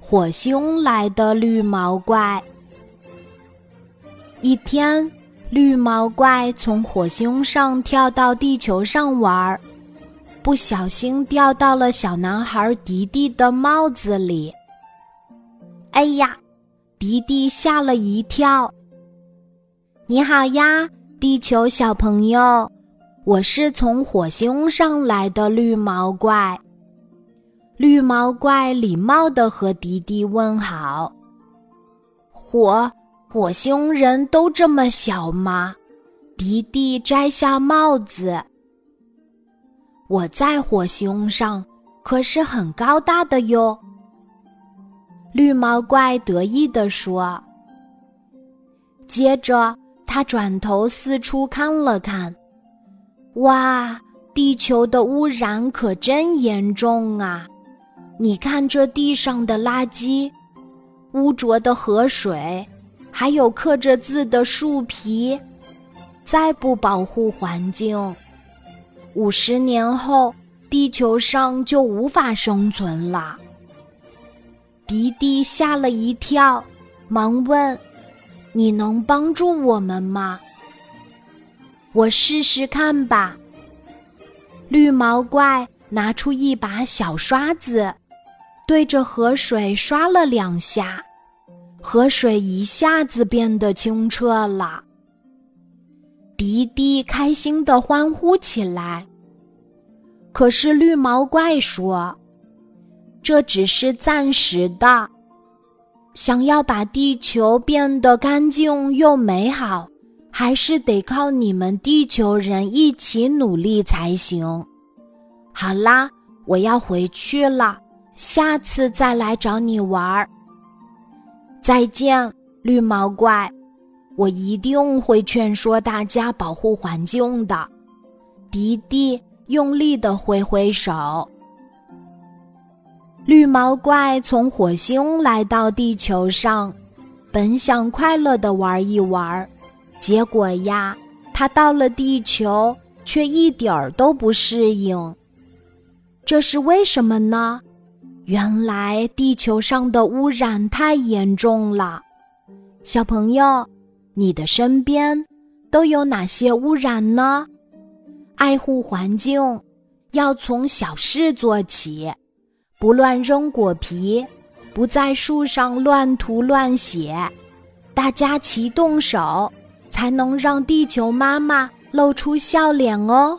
火星来的绿毛怪。一天，绿毛怪从火星上跳到地球上玩儿，不小心掉到了小男孩迪迪的帽子里。哎呀，迪迪吓了一跳。你好呀，地球小朋友，我是从火星上来的绿毛怪。绿毛怪礼貌的和迪迪问好。火火星人都这么小吗？迪迪摘下帽子。我在火星上可是很高大的哟。绿毛怪得意地说。接着，他转头四处看了看，哇，地球的污染可真严重啊！你看这地上的垃圾，污浊的河水，还有刻着字的树皮，再不保护环境，五十年后地球上就无法生存了。迪迪吓了一跳，忙问：“你能帮助我们吗？”我试试看吧。绿毛怪拿出一把小刷子。对着河水刷了两下，河水一下子变得清澈了。迪迪开心的欢呼起来。可是绿毛怪说：“这只是暂时的，想要把地球变得干净又美好，还是得靠你们地球人一起努力才行。”好啦，我要回去了。下次再来找你玩儿。再见，绿毛怪，我一定会劝说大家保护环境的。迪迪用力的挥挥手。绿毛怪从火星来到地球上，本想快乐的玩一玩，结果呀，他到了地球却一点儿都不适应。这是为什么呢？原来地球上的污染太严重了，小朋友，你的身边都有哪些污染呢？爱护环境要从小事做起，不乱扔果皮，不在树上乱涂乱写，大家齐动手，才能让地球妈妈露出笑脸哦。